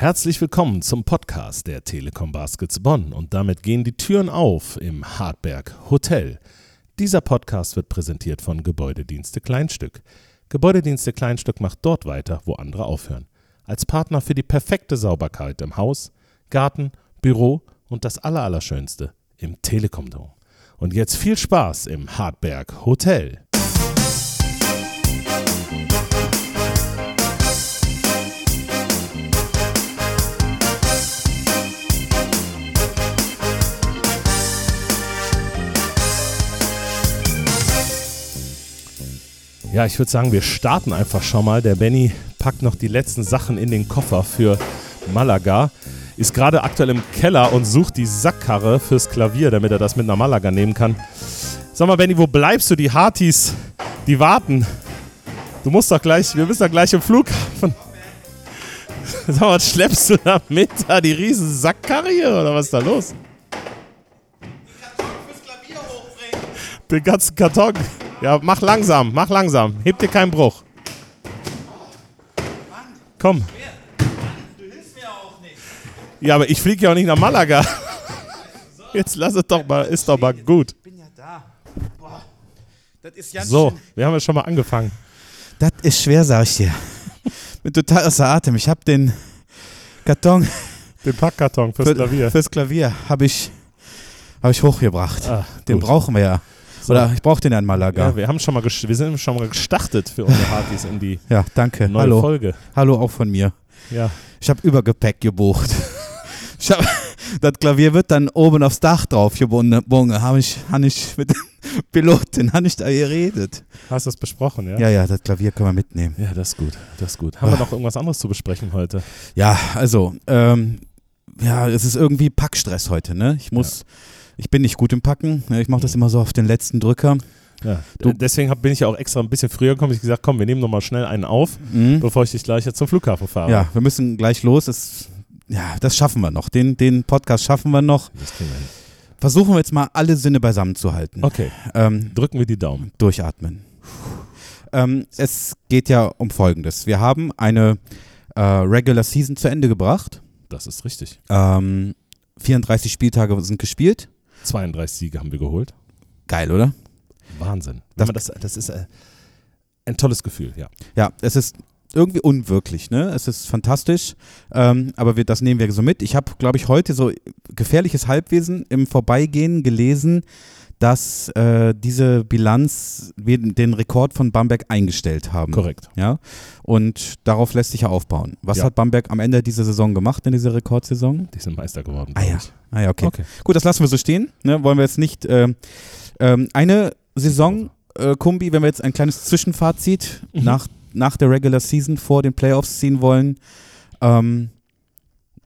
Herzlich willkommen zum Podcast der Telekom Baskets Bonn und damit gehen die Türen auf im Hartberg Hotel. Dieser Podcast wird präsentiert von Gebäudedienste Kleinstück. Gebäudedienste Kleinstück macht dort weiter, wo andere aufhören. Als Partner für die perfekte Sauberkeit im Haus, Garten, Büro und das Allerallerschönste im Telekom Dome. Und jetzt viel Spaß im Hartberg Hotel. Ja, ich würde sagen, wir starten einfach schon mal. Der Benny packt noch die letzten Sachen in den Koffer für Malaga. Ist gerade aktuell im Keller und sucht die Sackkarre fürs Klavier, damit er das mit einer Malaga nehmen kann. Sag mal, Benny, wo bleibst du? Die Hartis, die warten. Du musst doch gleich, wir müssen doch gleich im Flughafen. Sag mal, was schleppst du da mit? Da die riesen Sackkarre hier oder was ist da los? Den ganzen Karton. Ja, mach langsam, mach langsam. Heb dir keinen Bruch. Komm. Du hilfst mir auch nicht. Ja, aber ich fliege ja auch nicht nach Malaga. Jetzt lass es doch mal, ist doch mal gut. Ich bin ja da. Boah. Das ist ganz So, wir haben ja schon mal angefangen. Das ist schwer, sag ich dir. Bin total außer Atem. Ich habe den Karton Den Packkarton fürs für, Klavier. fürs Klavier habe ich, hab ich hochgebracht. Ah, den brauchen wir ja. Oder ich brauche den ja in Malaga. Ja, wir haben schon mal wir sind schon mal gestartet für unsere Partys in die Ja, danke. neue Hallo. Folge. Hallo auch von mir. Ja. Ich habe Übergepäck gebucht. Ich hab, das Klavier wird dann oben aufs Dach drauf gebunden. Habe ich, hab ich mit dem Piloten hab ich da geredet. Hast du das besprochen, ja? Ja, ja, das Klavier können wir mitnehmen. Ja, das ist gut. Das ist gut. Haben wir Ah. noch irgendwas anderes zu besprechen heute? Ja, also, ähm, ja, es ist irgendwie Packstress heute, ne? Ich muss, ich bin nicht gut im Packen. ne? Ich mache das immer so auf den letzten Drücker. Ja. Du- Deswegen hab, bin ich ja auch extra ein bisschen früher gekommen. Ich gesagt, komm, wir nehmen noch mal schnell einen auf, Mhm. bevor ich dich gleich jetzt zum Flughafen fahre. Ja, wir müssen gleich los. Es, ja, das schaffen wir noch. Den, den Podcast schaffen wir noch. Das. Versuchen wir jetzt mal alle Sinne beisammen zu halten. Okay, Ähm, drücken wir die Daumen. durchatmen. Ähm, es geht ja um Folgendes. Wir haben eine äh, Regular Season zu Ende gebracht. Das ist richtig. Ähm, 34 Spieltage sind gespielt. 32 Siege haben wir geholt. Geil, oder? Wahnsinn. Das- das, das ist äh, ein tolles Gefühl, ja. Ja, es ist irgendwie unwirklich, ne? Es ist fantastisch, ähm, aber wir, das nehmen wir so mit. Ich habe, glaube ich, heute so gefährliches Halbwesen im Vorbeigehen gelesen, dass äh, diese Bilanz den Rekord von Bamberg eingestellt haben. Korrekt. Ja, und darauf lässt sich ja aufbauen. Was Ja. hat Bamberg am Ende dieser Saison gemacht, in dieser Rekordsaison? Die sind Meister geworden. Ah ja. Ah ja, okay. Okay. Gut, das lassen wir so stehen. Ne? Wollen wir jetzt nicht. ähm, ähm, eine Saison, äh, Kumbi, wenn wir jetzt ein kleines Zwischenfazit Mhm. nach, nach der Regular Season vor den Playoffs ziehen wollen. Ähm,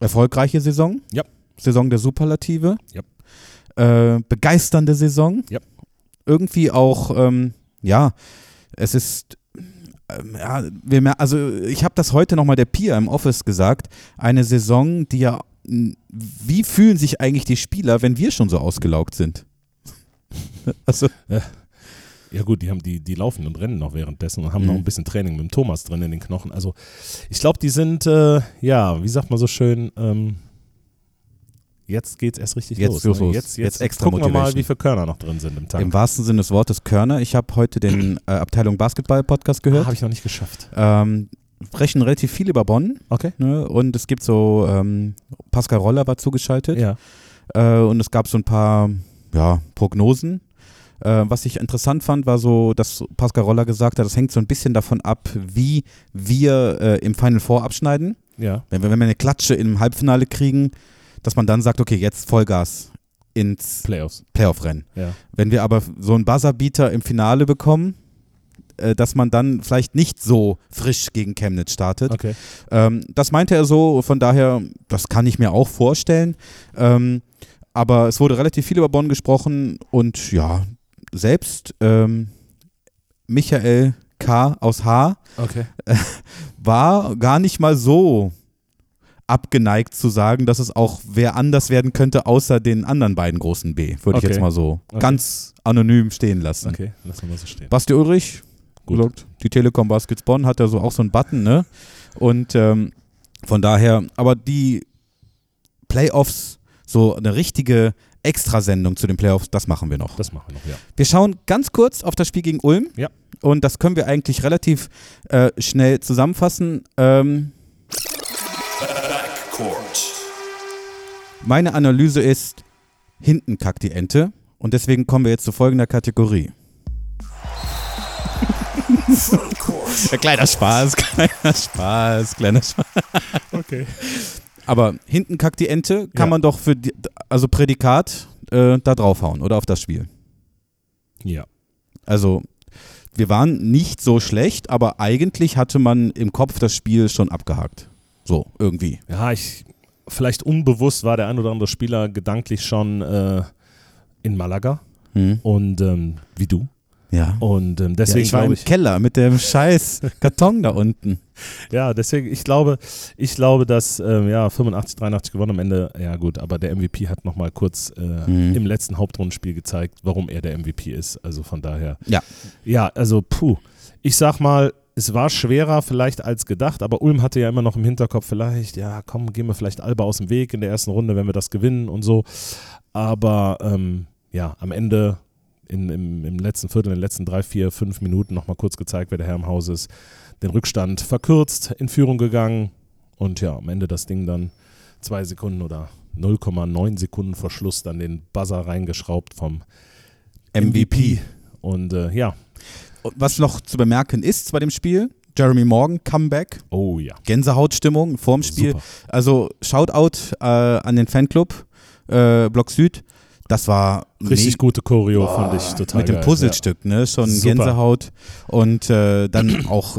erfolgreiche Saison. Ja. Saison der Superlative. Ja. Äh, begeisternde Saison. Ja. Irgendwie auch, ähm, ja, es ist. ähm, Ja, wir, mer- also ich habe das heute nochmal der Pia im Office gesagt. Eine Saison, die ja wie fühlen sich eigentlich die Spieler, wenn wir schon so ausgelaugt sind? Also, Ja gut, die haben die, die laufen und rennen noch währenddessen und haben Mhm. noch ein bisschen Training mit dem Thomas drin in den Knochen. Also ich glaube, die sind, äh, ja, wie sagt man so schön, ähm, jetzt geht's erst richtig Jetzt los. ne? los. Jetzt, Jetzt jetzt, extra gucken wir mal, Motivation. wie viele Körner noch drin sind im Tank. im wahrsten Sinne des Wortes Körner. Ich habe heute den äh, Abteilung Basketball-Podcast gehört. Habe ich noch nicht geschafft. ähm, sprechen relativ viel über Bonn. Okay. Ne? Und es gibt so, ähm, Pascal Roller war zugeschaltet. Ja. Äh, und es gab so ein paar ja, Prognosen. Äh, was ich interessant fand, war so, dass Pascal Roller gesagt hat, das hängt so ein bisschen davon ab, wie wir äh, im Final Four abschneiden. Ja. Wenn wir, wenn wir eine Klatsche im Halbfinale kriegen, dass man dann sagt, okay, jetzt Vollgas ins Playoffs. Playoff-Rennen. Ja. Wenn wir aber so einen Buzzerbeater im Finale bekommen, äh, dass man dann vielleicht nicht so frisch gegen Chemnitz startet. Okay. Ähm, das meinte er so, von daher, das kann ich mir auch vorstellen. Ähm, aber es wurde relativ viel über Bonn gesprochen und ja, selbst ähm, Michael K. aus H. Okay. war gar nicht mal so abgeneigt zu sagen, dass es auch wer anders werden könnte, außer den anderen beiden großen B, würde ich Okay. jetzt mal so Okay. ganz anonym stehen lassen. Okay, lassen wir mal so stehen. Basti Ulrich, Gut. die Telekom Baskets Bonn hat da so auch so einen Button, ne? Und ähm, Von daher, aber die Playoffs, so eine richtige Extrasendung zu den Playoffs, das machen wir noch. Das machen wir noch, ja. Wir schauen ganz kurz auf das Spiel gegen Ulm. Ja. Und das können wir eigentlich relativ äh, schnell zusammenfassen. Ähm, Backcourt. meine Analyse ist, hinten kackt die Ente. Und deswegen kommen wir jetzt zu folgender Kategorie. Ja, kleiner Spaß, kleiner Spaß, kleiner Spaß. Okay. Aber hinten kackt die Ente, kann Ja. man doch für die, also Prädikat äh, da draufhauen oder auf das Spiel. Ja. Also wir waren nicht so schlecht, aber eigentlich hatte man im Kopf das Spiel schon abgehakt. So, irgendwie. Ja, ich, vielleicht unbewusst war der ein oder andere Spieler gedanklich schon äh, in Malaga und ähm, wie du. Ja. Und ähm, ja deswegen ich war im ich, Keller mit dem scheiß Karton da unten. ja, deswegen, ich glaube, ich glaube, dass ähm, ja 85, 83 gewonnen am Ende, ja gut, aber der MVP hat nochmal kurz äh, Mhm. im letzten Hauptrundenspiel gezeigt, warum er der MVP ist. Also von daher. Ja. Ja, also puh. Ich sag mal, es war schwerer vielleicht als gedacht, aber Ulm hatte ja immer noch im Hinterkopf, vielleicht, ja, komm, gehen wir vielleicht Alba aus dem Weg in der ersten Runde, wenn wir das gewinnen und so. Aber ähm, ja, am Ende in, im, im letzten Viertel, in den letzten drei, vier, fünf Minuten nochmal kurz gezeigt, wer der Herr im Haus ist, den Rückstand verkürzt, in Führung gegangen und ja, am Ende das Ding dann zwei Sekunden oder 0,9 Sekunden vor Schluss dann den Buzzer reingeschraubt vom MVP. Und äh, ja, was noch zu bemerken ist bei dem Spiel, Jeremy Morgan, Comeback, oh ja. Gänsehautstimmung vorm Spiel. Super. Also Shoutout äh, an den Fanclub äh, Block Süd. Das war Richtig gute Choreo, fand ich total mit dem geil. Puzzlestück, ne? Schon Super. Gänsehaut. Und äh, dann auch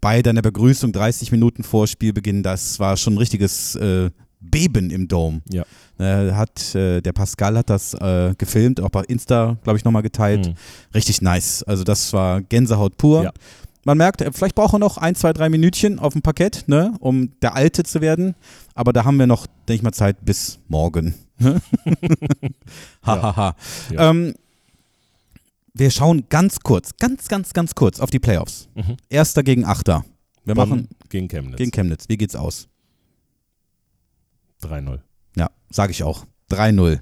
bei deiner Begrüßung 30 Minuten vor Spielbeginn, das war schon ein richtiges äh, Beben im Dom. Ja. Äh, hat, äh, der Pascal hat das äh, gefilmt, auch bei Insta, glaube ich, nochmal geteilt. Ja. Mhm. Richtig nice. Also das war Gänsehaut pur. Ja. Man merkt, äh, vielleicht braucht er noch ein, zwei, drei Minütchen auf dem Parkett, ne, um der Alte zu werden. Aber da haben wir noch, denke ich mal, Zeit bis morgen. Hahaha. Ja. ähm, wir schauen ganz kurz, ganz, ganz, ganz kurz auf die Playoffs. Mhm. Erster gegen Achter. Wir Bonn machen gegen Chemnitz. gegen Chemnitz. Wie geht's aus? 3-0. Ja, sage ich auch. 3-0.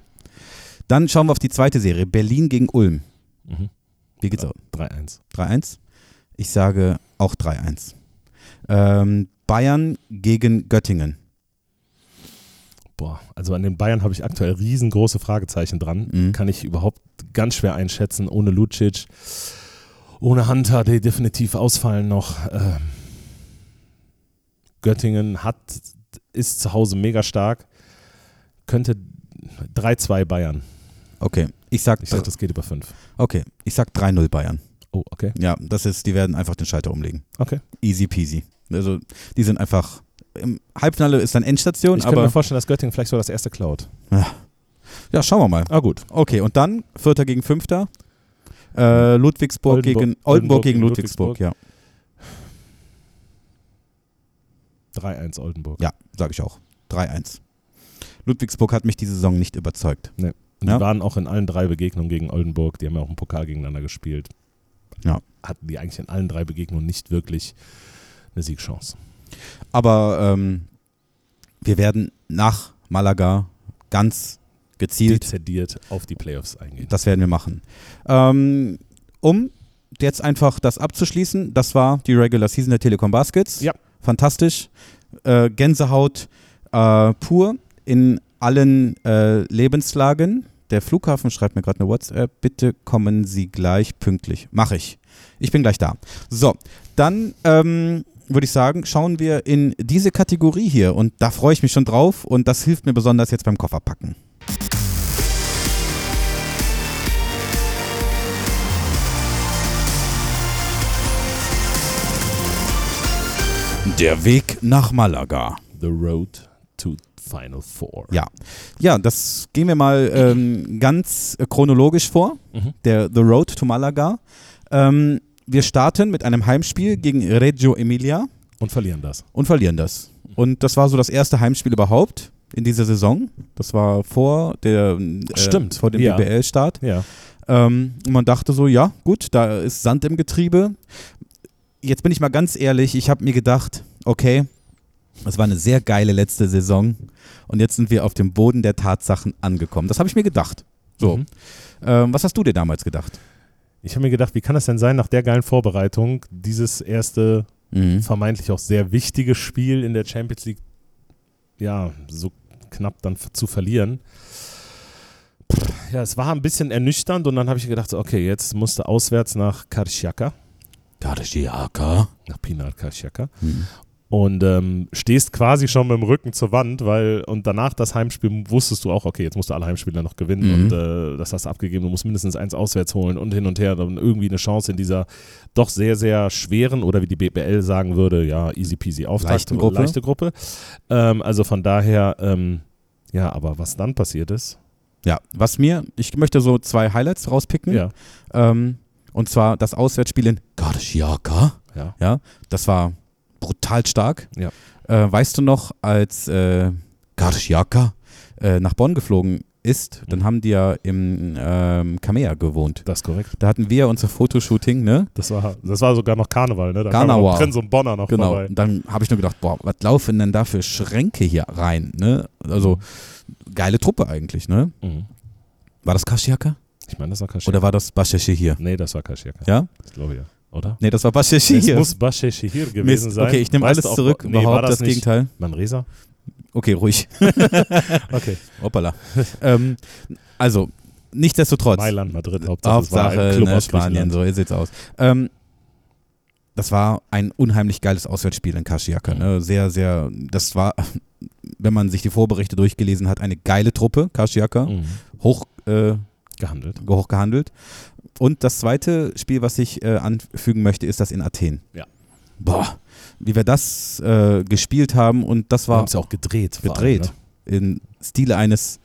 Dann schauen wir auf die zweite Serie. Berlin gegen Ulm. Mhm. Wie geht's aus? 3-1. 3-1. Ich sage auch 3-1. Ähm, Bayern gegen Göttingen. Boah, also an den Bayern habe ich aktuell riesengroße Fragezeichen dran. Mhm. Kann ich überhaupt ganz schwer einschätzen, ohne Lucic, ohne Hunter, die definitiv ausfallen noch. Ähm, Göttingen hat, ist zu Hause mega stark. Könnte 3-2 Bayern. Okay, ich sag, Ich sage, das geht über 5. okay, ich sag 3-0 Bayern. Oh, okay. Ja, das ist, die werden einfach den Schalter umlegen. Okay. Easy peasy. Also, die sind einfach, im Halbfinale ist dann Endstation, Ich könnte aber mir vorstellen, dass Göttingen vielleicht so das erste klaut. ja, schauen wir mal. Ah, gut. Okay, und dann Vierter gegen Fünfter. Äh, Ludwigsburg Oldenburg- gegen Oldenburg, Oldenburg gegen gegen Ludwigsburg, ja. 3-1 Oldenburg. Ja, sage ich auch. 3-1. Ludwigsburg hat mich diese Saison nicht überzeugt. Und Ja. Die waren auch in allen drei Begegnungen gegen Oldenburg, die haben ja auch im Pokal gegeneinander gespielt. Ja. Hatten die eigentlich in allen drei Begegnungen nicht wirklich eine Siegchance. Aber ähm, wir werden nach Malaga ganz gezielt, Dezidiert auf die Playoffs eingehen. das werden wir machen. Ähm, um jetzt einfach das abzuschließen, das war die Regular Season der Telekom Baskets. Ja. Fantastisch. Äh, Gänsehaut äh, pur in allen äh, Lebenslagen. Der Flughafen schreibt mir gerade eine WhatsApp. Bitte kommen Sie gleich pünktlich. Mache ich. Ich bin gleich da. So, dann ähm, würde ich sagen, schauen wir in diese Kategorie hier. Und da freue ich mich schon drauf. Und das hilft mir besonders jetzt beim Kofferpacken. Der Weg nach Malaga. The Road to Final Four. Ja. Ja, das gehen wir mal ähm, ganz äh, chronologisch vor. Mhm. Der The Road to Malaga. Ähm, wir starten mit einem Heimspiel gegen Reggio Emilia Und verlieren das. und verlieren das. Und das war so das erste Heimspiel überhaupt in dieser Saison. Das war vor der äh, vor dem ja. BBL-Start. Ja. Ähm, und man dachte so, ja, gut, da ist Sand im Getriebe. Jetzt bin ich mal ganz ehrlich, ich habe mir gedacht, okay, Es war eine sehr geile letzte Saison und jetzt sind wir auf dem Boden der Tatsachen angekommen. Das habe ich mir gedacht. So. Mhm. Ähm, was hast du dir damals gedacht? Ich habe mir gedacht, wie kann es denn sein, nach der geilen Vorbereitung, dieses erste Mhm. vermeintlich auch sehr wichtige Spiel in der Champions League, ja, so knapp dann zu verlieren. Ja, es war ein bisschen ernüchternd und dann habe ich gedacht, okay, jetzt musste auswärts nach Karšiaka, Karšiaka. nach Pinar Karšiaka Mhm. und ähm, stehst quasi schon mit dem Rücken zur Wand, weil und danach das Heimspiel wusstest du auch, okay, jetzt musst du alle Heimspiele noch gewinnen Mhm. und äh, das hast du abgegeben, du musst mindestens eins auswärts holen und hin und her, dann irgendwie eine Chance in dieser doch sehr, sehr schweren oder wie die BBL sagen würde, ja, easy peasy Auftakt, Leichten Gruppe. leichte Gruppe. Ähm, also von daher, ähm, ja, aber was dann passiert ist, Ja, was mir, ich möchte so zwei Highlights rauspicken. ja, Ähm, und zwar das Auswärtsspiel in Karšiaka. ja, Ja, das war brutal stark. Ja. Äh, weißt du noch, als äh, Karšiaka äh, nach Bonn geflogen ist, dann Mhm. haben die ja im ähm, Kamea gewohnt. das ist korrekt. Da hatten wir unser Fotoshooting, ne? Das war, das war sogar noch Karneval, ne? Da Karneval. kam noch Prinz und Bonner noch Genau. vorbei. Und dann habe ich nur gedacht, boah, was laufen denn da für Schränke hier rein, ne? Also geile Truppe eigentlich, ne? Mhm. War das Karšiaka? Ich meine, das war Kaschir. Oder war das hier? Nee, das war Kaschir. Ja? Das glaube ich ja. Oder? Nee, das war Es hier. muss Bashe Shihir gewesen Mist. sein. Okay, ich nehme alles zurück, Nee, war überhaupt das, das, nicht Gegenteil. Manresa? Okay, ruhig. Okay. Hoppala. ähm, also, nichtsdestotrotz. Mailand, Madrid, Hauptsache, Hauptsache ein Club ne, aus Spanien, so sieht's aus. Ähm, das war ein unheimlich geiles Auswärtsspiel in Karšiaka. Ne? Sehr, sehr, das war, wenn man sich die Vorberichte durchgelesen hat, eine geile Truppe, Karšiaka. Mhm. Hoch, äh, Gehandelt. hoch gehandelt. Und das zweite Spiel, was ich äh, anfügen möchte, ist das in Athen. Ja. Boah, wie wir das äh, gespielt haben und das Wir war haben es ja auch gedreht. gedreht. allem, in Stile eines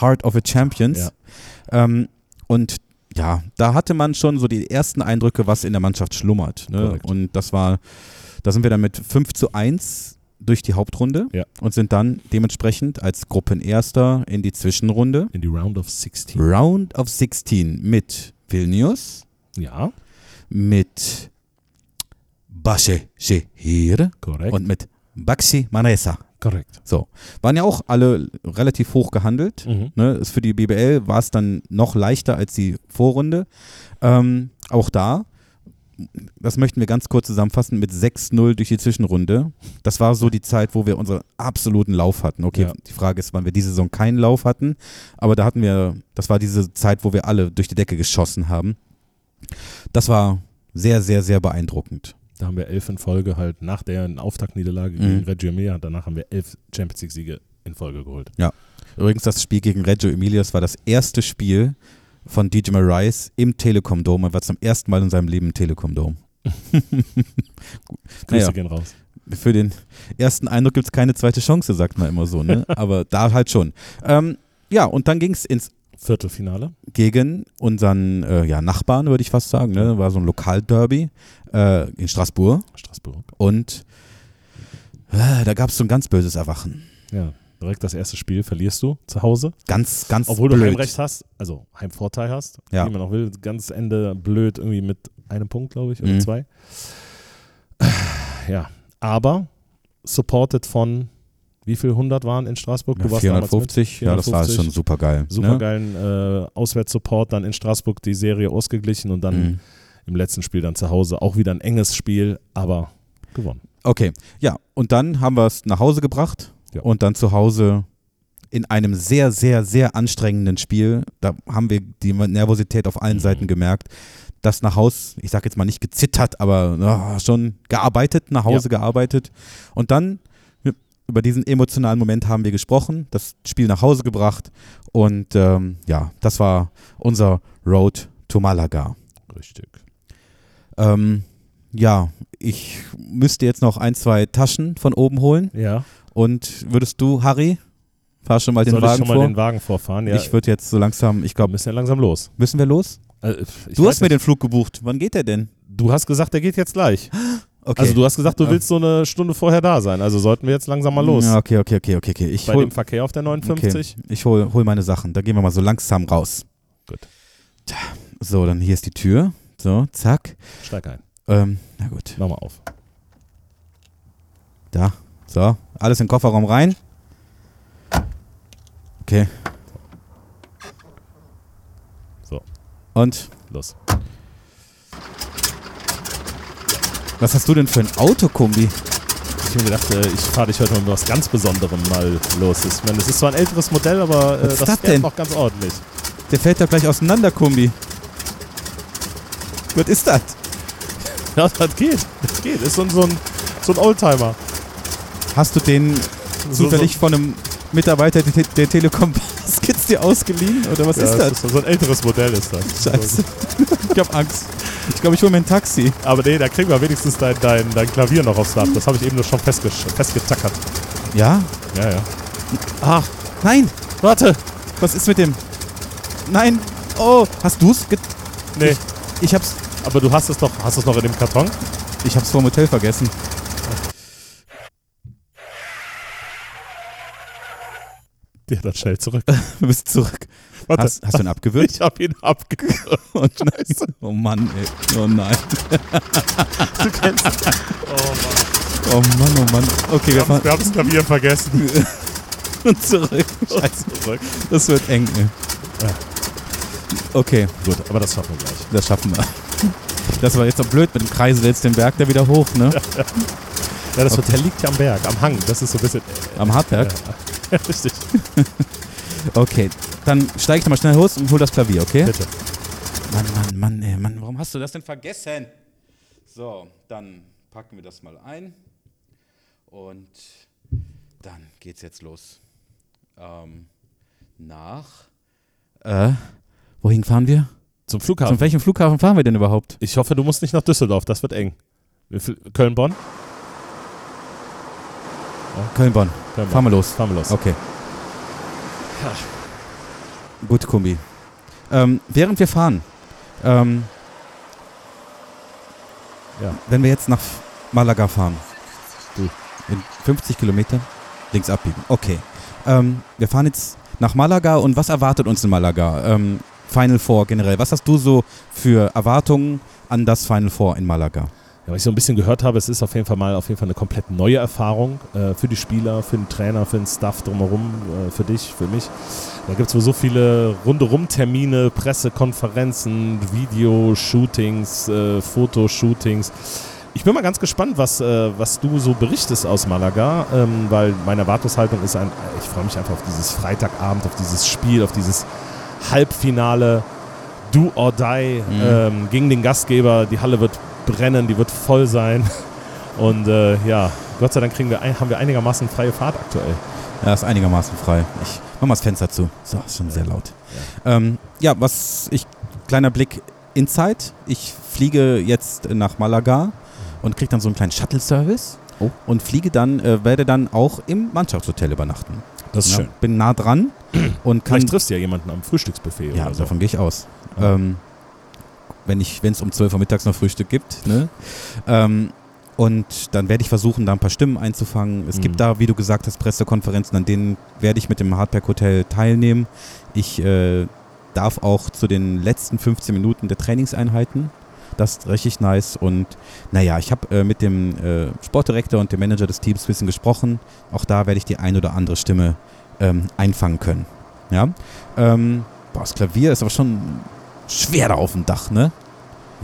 Heart of a Champions. Ja. Ähm, und ja, da hatte man schon so die ersten Eindrücke, was in der Mannschaft schlummert. Ne? Und das war, da sind wir dann mit 5 zu 1 durch die Hauptrunde Ja. und sind dann dementsprechend als Gruppenerster in die Zwischenrunde. In die Round of 16. Round of 16 mit Vilnius, Ja, mit Bashe Shehir korrekt. und mit Baxi Manresa. korrekt. So, waren ja auch alle relativ hoch gehandelt. Mhm. Ne, für die BBL war es dann noch leichter als die Vorrunde. Ähm, auch da, das möchten wir ganz kurz zusammenfassen, mit 6-0 durch die Zwischenrunde. Das war so die Zeit, wo wir unseren absoluten Lauf hatten. Okay, Ja. die Frage ist, wann wir diese Saison keinen Lauf hatten, aber da hatten wir, das war diese Zeit, wo wir alle durch die Decke geschossen haben. Das war sehr, sehr, sehr beeindruckend. Da haben wir elf in Folge halt nach der Auftaktniederlage Mhm. gegen Reggio Emilia. Danach haben wir elf Champions League-Siege in Folge geholt. Übrigens, das Spiel gegen Reggio Emilia, das war das erste Spiel von DJ Rice im Telekom Dome. Er war zum ersten Mal in seinem Leben im Telekom Dome. Grüße Naja. gehen raus. Für den ersten Eindruck gibt es keine zweite Chance, sagt man immer so, ne? Aber da halt schon. Ähm, ja, und dann ging es ins Viertelfinale. gegen unseren äh, ja, Nachbarn, würde ich fast sagen. Ne? War so ein Lokalderby äh, in Straßburg. Straßburg. Und äh, da gab es so ein ganz böses Erwachen. Ja, direkt das erste Spiel verlierst du zu Hause. Ganz, ganz Obwohl blöd. du Heimrecht hast, also Heimvorteil hast, Ja. wie man auch will. Ganz Ende blöd, irgendwie mit einem Punkt, glaube ich, oder Mhm. zwei. Ja, aber supported von wie viel 100 waren in Straßburg? Ja, Du warst damals 450, mit. ja, das war 450. schon super geil. Super geilen äh, Auswärtssupport, dann in Straßburg die Serie ausgeglichen und dann Mhm. im letzten Spiel dann zu Hause auch wieder ein enges Spiel, aber gewonnen. Okay, ja, und dann haben wir es nach Hause gebracht Ja. und dann zu Hause in einem sehr, sehr, sehr anstrengenden Spiel, da haben wir die Nervosität auf allen Mhm. Seiten gemerkt, das nach Hause, ich sag jetzt mal nicht gezittert, aber ja, schon gearbeitet, nach Hause gearbeitet und dann ja, über diesen emotionalen Moment haben wir gesprochen, das Spiel nach Hause gebracht und ähm, ja, das war unser Road to Malaga. Richtig. Ähm, ja, ich müsste jetzt noch ein, zwei Taschen von oben holen. Ja, Und würdest du, Harry, fahr schon mal den soll ich Wagen schon mal vor? den Wagen vorfahren? Ja, Ich würde jetzt so langsam, ich wir glaube, müssen ja langsam los. müssen wir los? Ich du hast mir den Flug gebucht. Wann geht der denn? Du hast gesagt, der geht jetzt gleich. Okay. Also du hast gesagt, du Ja. willst so eine Stunde vorher da sein. Also sollten wir jetzt langsam mal los. Ja, okay, okay, okay, okay, okay. Ich Bei hol, dem Verkehr auf der 59. okay. Ich hol, hol meine Sachen. Da gehen wir mal so langsam raus. Gut. Tja, So, dann hier ist die Tür. So, zack. Steig ein. Ähm, na gut. Mach mal auf. Da. So. Alles in den Kofferraum rein. Okay. So. Und los. Was hast du denn für ein Autokombi? Ich habe gedacht, äh, ich fahre dich heute mal mit was ganz Besonderem mal los. Ich meine, es ist zwar ein älteres Modell, aber äh, Was ist das das fährt denn? noch ganz ordentlich. Der fällt doch gleich auseinander, Kombi. Was ist das? Ja, das geht. Das geht. Ist so ein, so ein, so ein Oldtimer. Hast du den zufällig von einem Mitarbeiter der, Te- der Telekom Baskets dir ausgeliehen? Oder was Ja, ist das? so, so ein älteres Modell ist das. Scheiße. ich hab Angst. Ich glaube, ich hole mir ein Taxi. Aber nee, da kriegen wir wenigstens dein, dein, dein Klavier noch aufs Dach. Das habe ich eben nur schon festge festgetackert. Ja? Ja, ja. Ach, nein. Warte! Was ist mit dem? Nein. Oh, hast du's? Ge Nee, ich hab's, aber du hast es doch, hast es noch in dem Karton? ich hab's vom Hotel vergessen. Ja, dann schnell zurück. Du bist zurück. Warte. Hast, hast du ihn abgewürgt? Ich habe ihn abgewürgt. Oh, Scheiße. oh Mann, ey. Oh nein. Du kennst Oh Mann. Oh Mann, oh Mann. Okay, wir Wir haben das Klavier vergessen. zurück. Scheiße. Zurück. Das wird eng, ey. Okay, Gut, aber das schaffen wir gleich. das schaffen wir. Das war jetzt so blöd mit dem Kreisel jetzt den Berg da wieder hoch, ne? Ja, das Hotel liegt ja am Berg, am Hang. Das ist so ein bisschen. Am Hartberg. Ja, richtig. Okay, dann steig ich nochmal schnell hoch und hol das Klavier, okay? Bitte. Mann, Mann, Mann, ey, Mann, warum hast du das denn vergessen? So, dann packen wir das mal ein und dann geht's jetzt los. Ähm, nach. Äh, wohin fahren wir? Zum Flughafen. welchem Flughafen fahren wir denn überhaupt? Ich hoffe, du musst nicht nach Düsseldorf. Das wird eng. Viel- Köln-Bonn? Fahren wir los. Fahren wir los. Okay. Gut, Kumbi. Ähm, während wir fahren, ähm, Ja. wenn wir jetzt nach Malaga fahren, Du. in 50 Kilometern links abbiegen. Okay. Ähm, wir fahren jetzt nach Malaga und was erwartet uns in Malaga? Ähm, Final Four generell. Was hast du so für Erwartungen an das Final Four in Malaga? Ja, was ich so ein bisschen gehört habe, es ist auf jeden Fall mal auf jeden Fall eine komplett neue Erfahrung äh, für die Spieler, für den Trainer, für den Staff drumherum, äh, für dich, für mich. Da gibt es wohl so viele Runde-Rum-Termine, Pressekonferenzen, Videoshootings, äh, Fotoshootings. Ich bin mal ganz gespannt, was, äh, was du so berichtest aus Malaga, ähm, weil meine Erwartungshaltung ist ein, ich freue mich einfach auf dieses Freitagabend, auf dieses Spiel, auf dieses Halbfinale, do or die Mhm. ähm, gegen den Gastgeber. Die Halle wird brennen, die wird voll sein. Und äh, ja, Gott sei Dank kriegen wir ein, haben wir einigermaßen freie Fahrt aktuell. Ja, ist einigermaßen frei. Ich mach mal das Fenster zu. So, ist schon sehr laut. Ja, ähm, ja was ich, kleiner Blick inside. Ich fliege jetzt nach Malaga und kriege dann so einen kleinen Shuttle-Service Oh. und fliege dann, äh, werde dann auch im Mannschaftshotel übernachten. Das Ja, Bin nah dran und kann. Vielleicht triffst du ja jemanden am Frühstücksbuffet ja, oder so. davon gehe ich aus. Ja. Ähm, wenn es um 12 Uhr mittags noch Frühstück gibt. Ne? Ähm, und dann werde ich versuchen, da ein paar Stimmen einzufangen. Es Mhm. gibt da, wie du gesagt hast, Pressekonferenzen, an denen werde ich mit dem Hardback Hotel teilnehmen. Ich äh, darf auch zu den letzten 15 Minuten der Trainingseinheiten. Das ist richtig nice. Und naja, ich habe äh, mit dem äh, Sportdirektor und dem Manager des Teams ein bisschen gesprochen. Auch da werde ich die ein oder andere Stimme ähm, einfangen können. Ja. Ähm, boah, das Klavier ist aber schon schwer da auf dem Dach, ne?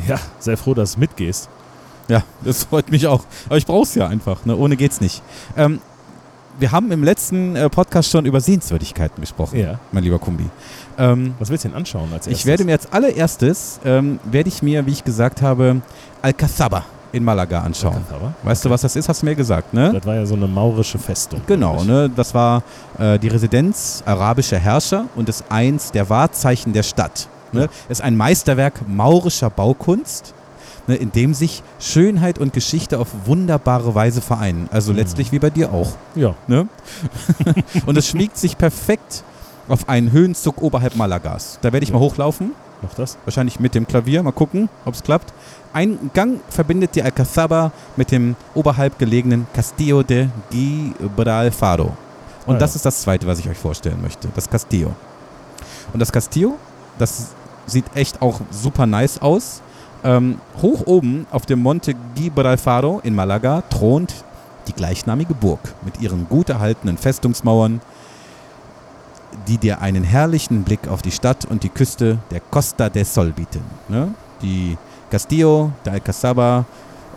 Ja, sehr froh, dass du mitgehst. Ja, das freut mich auch. Aber ich brauch's ja einfach, ne? Ohne geht's nicht. Ähm, wir haben im letzten äh, Podcast schon über Sehenswürdigkeiten gesprochen, Ja. mein lieber Kumbi. Ähm, Was willst du denn anschauen als erstes? ich werde mir als allererstes, ähm, werde ich mir, wie ich gesagt habe, Alcazaba in Malaga anschauen. Weißt du, was das ist? Hast du mir gesagt, ne? Das war ja so eine maurische Festung. Genau, ne? das war äh, die Residenz arabischer Herrscher und ist eins der Wahrzeichen der Stadt. Ne? Ist ein Meisterwerk maurischer Baukunst, ne? in dem sich Schönheit und Geschichte auf wunderbare Weise vereinen. Also Mhm. letztlich wie bei dir auch. Ja. Ne? und es schmiegt sich perfekt auf einen Höhenzug oberhalb Malagas. Da werde ich Ja. mal hochlaufen, Mach das. wahrscheinlich mit dem Klavier, mal gucken, ob es klappt. Ein Gang verbindet die Alcazaba mit dem oberhalb gelegenen Castillo de Gibralfaro. Und Ah, das ja. ist das zweite, was ich euch vorstellen möchte, das Castillo. Und das Castillo, das sieht echt auch super nice aus. Ähm, hoch oben auf dem Monte Gibralfaro in Malaga thront die gleichnamige Burg mit ihren gut erhaltenen Festungsmauern, die dir einen herrlichen Blick auf die Stadt und die Küste der Costa del Sol bieten. Ne? Die Castillo de Alcazaba.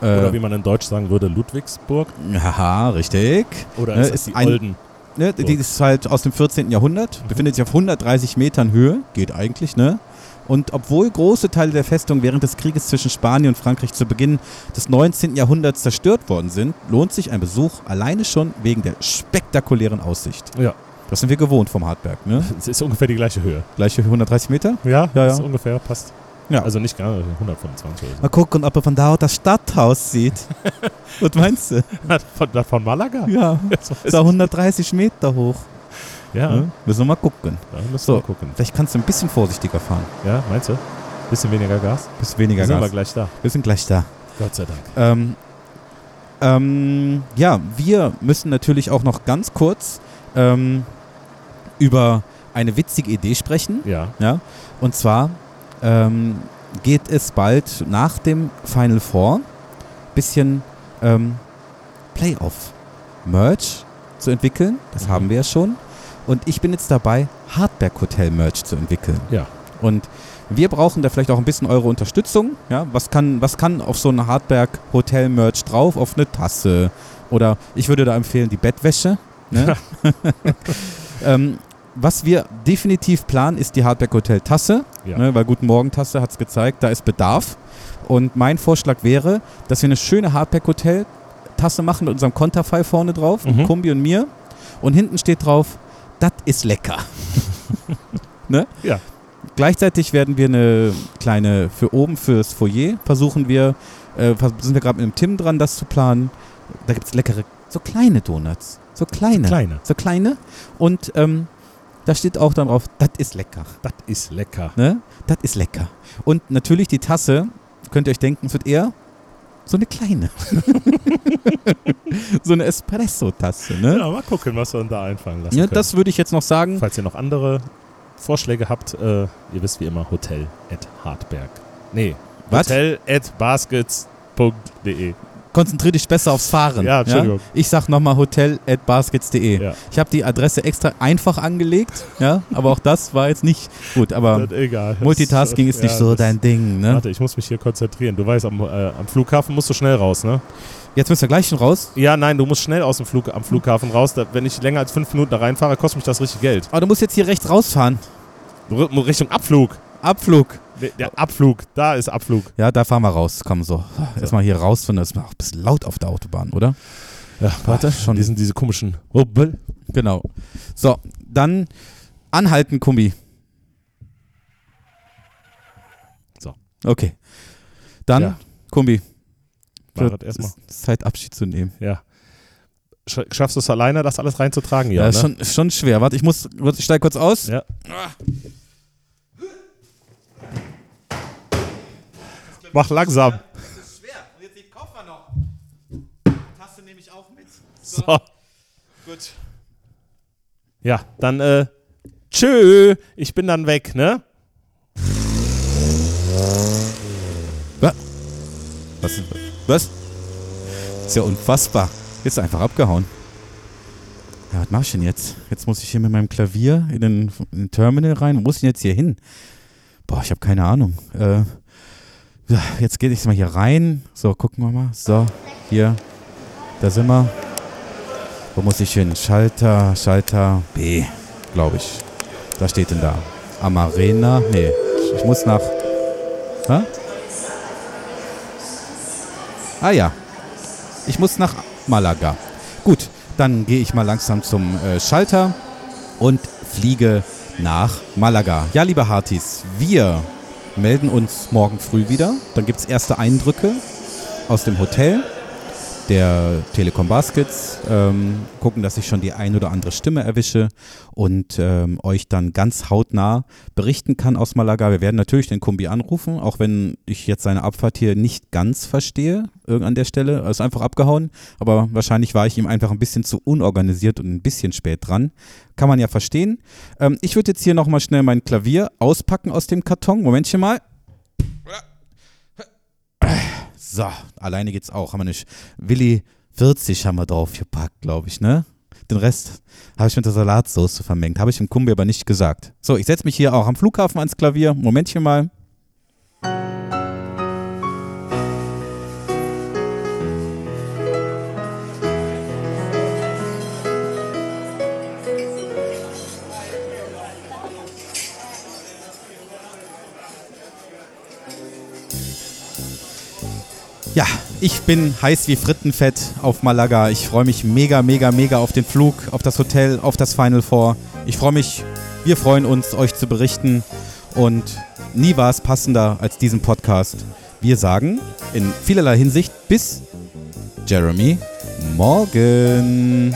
Äh, Oder wie man in Deutsch sagen würde, Ludwigsburg. haha, richtig. Oder Ne, ist das ist die ein- Olden? Ne, die ist halt aus dem 14. Jahrhundert, befindet sich auf 130 Metern Höhe, geht eigentlich, ne? Und obwohl große Teile der Festung während des Krieges zwischen Spanien und Frankreich zu Beginn des 19. Jahrhunderts zerstört worden sind, lohnt sich ein Besuch alleine schon wegen der spektakulären Aussicht. Ja. Das sind wir gewohnt vom Hartberg, ne? Es ist ungefähr die gleiche Höhe. Gleiche 130 Meter? Ja, Ja, ist ja. ungefähr, passt. Ja. Also nicht gar 125 oder Mal gucken, ob er von da aus das Stadthaus sieht. Was meinst du? so. von, von Malaga? Ja, Das weiß ist da 130 Meter hoch. Ja, Ne? Müssen wir mal gucken. da müssen So. wir gucken. Vielleicht kannst du ein bisschen vorsichtiger fahren. Ja, meinst du? Bisschen weniger Gas? Bisschen weniger sind wir Gas. gleich da. Wir sind gleich da. Gott sei Dank. Ähm, ähm, ja, wir müssen natürlich auch noch ganz kurz ähm, über eine witzige Idee sprechen. Ja. Ja? Und zwar ähm, geht es bald nach dem Final Four bisschen ähm, Playoff-Merch zu entwickeln. Das Mhm. haben wir ja schon. Und ich bin jetzt dabei, Hardback Hotel Merch zu entwickeln. Ja. Und wir brauchen da vielleicht auch ein bisschen eure Unterstützung. Ja, was kann, was kann auf so ein Hardberg Hotel Merch drauf? Auf eine Tasse oder ich würde da empfehlen die Bettwäsche. Ne? ähm, was wir definitiv planen, ist die Hardberg Hotel Tasse. Ja. Ne, weil Guten Morgen Tasse hat es gezeigt, da ist Bedarf. Und mein Vorschlag wäre, dass wir eine schöne Hardback Hotel Tasse machen mit unserem Konterfei vorne drauf, Mhm. Kumbi und mir. Und hinten steht drauf, das ist lecker. ne? Ja. Gleichzeitig werden wir eine kleine, für oben fürs Foyer versuchen wir, äh, sind wir gerade mit dem Tim dran, das zu planen. Da gibt es leckere, so kleine Donuts. So kleine. Kleine. So kleine. Und ähm, da steht auch dann drauf, das ist lecker. Das ist lecker. Ne? Das ist lecker. Und natürlich die Tasse, könnt ihr euch denken, es wird eher so eine kleine. so eine Espresso-Tasse. Ne? Ja, mal gucken, was wir uns da einfallen lassen Ja, können. das würde ich jetzt noch sagen. Falls ihr noch andere Vorschläge habt, äh, ihr wisst wie immer, hotel at Hartberg. Nee, Was? hotel at baskets.de. Konzentrier dich besser aufs Fahren. Ja, Entschuldigung. Ich sag nochmal hotel at baskets.de. Ja, Ich habe die Adresse extra einfach angelegt, ja, aber auch das war jetzt nicht gut. Aber das, egal. Multitasking ist nicht ja, so das- dein Ding. Ne? Warte, ich muss mich hier konzentrieren. Du weißt, am, äh, am Flughafen musst du schnell raus, ne? Jetzt müssen wir gleich schon raus. Ja, nein, du musst schnell aus dem Flug, am Flughafen raus. Da, wenn ich länger als fünf Minuten da reinfahre, kostet mich das richtig Geld. Aber du musst jetzt hier rechts rausfahren. R Richtung Abflug. Abflug. Der, Abflug, da ist Abflug. Ja, da fahren wir raus. Komm so. Erstmal hier raus, von das ist auch ein bisschen laut auf der Autobahn, oder? Ja, warte, schon. schon. Die sind diese komischen Rubbel. Genau. So, dann anhalten, Kumbi. So. Okay. Dann, Ja. Kumbi. Es erstmal. Zeit, Abschied zu nehmen. Ja. Sch schaffst du es alleine, das alles reinzutragen? Ja, Ja, ne? schon, ist schon schwer. Warte, ich muss, warte, ich steige kurz aus. Ja. Mach langsam. Das ist schwer. Und jetzt die Koffer noch. Tasse nehme ich auch mit. So. Gut. Ja, dann äh, tschö. Ich bin dann weg, ne? Was? Was? Ist ja unfassbar. Jetzt einfach abgehauen. Ja, was mach ich denn jetzt? Jetzt muss ich hier mit meinem Klavier in den, in den Terminal rein. Wo muss ich denn jetzt hier hin? Boah, ich habe keine Ahnung. Äh, jetzt gehe ich mal hier rein. So, gucken wir mal. So, hier. Da sind wir. Wo muss ich hin? Schalter, Schalter B, glaube ich. Da steht denn da. Amarena. Nee, ich muss nach. Hä? Ah ja. Ich muss nach Malaga. Gut, dann gehe ich mal langsam zum äh, Schalter und fliege nach Malaga. Ja, liebe Hartis, wir melden uns morgen früh wieder. Dann gibt es erste Eindrücke aus dem Hotel der Telekom Baskets, ähm, gucken, dass ich schon die ein oder andere Stimme erwische und ähm, euch dann ganz hautnah berichten kann aus Malaga. Wir werden natürlich den Kumbi anrufen, auch wenn ich jetzt seine Abfahrt hier nicht ganz verstehe, an der Stelle. Er ist einfach abgehauen, aber wahrscheinlich war ich ihm einfach ein bisschen zu unorganisiert und ein bisschen spät dran. Kann man ja verstehen. Ähm, ich würde jetzt hier nochmal schnell mein Klavier auspacken aus dem Karton. Momentchen mal. So, alleine geht's auch. Haben wir nicht. Willi 40 haben wir draufgepackt, glaube ich, ne? Den Rest habe ich mit der Salatsauce vermengt. Habe ich dem Kumbi aber nicht gesagt. So, ich setze mich hier auch am Flughafen ans Klavier. Momentchen mal. Ja, ich bin heiß wie Frittenfett auf Malaga. Ich freue mich mega, mega, mega auf den Flug, auf das Hotel, auf das Final Four. Ich freue mich, wir freuen uns, euch zu berichten. Und nie war es passender als diesen Podcast. Wir sagen in vielerlei Hinsicht bis Jeremy morgen.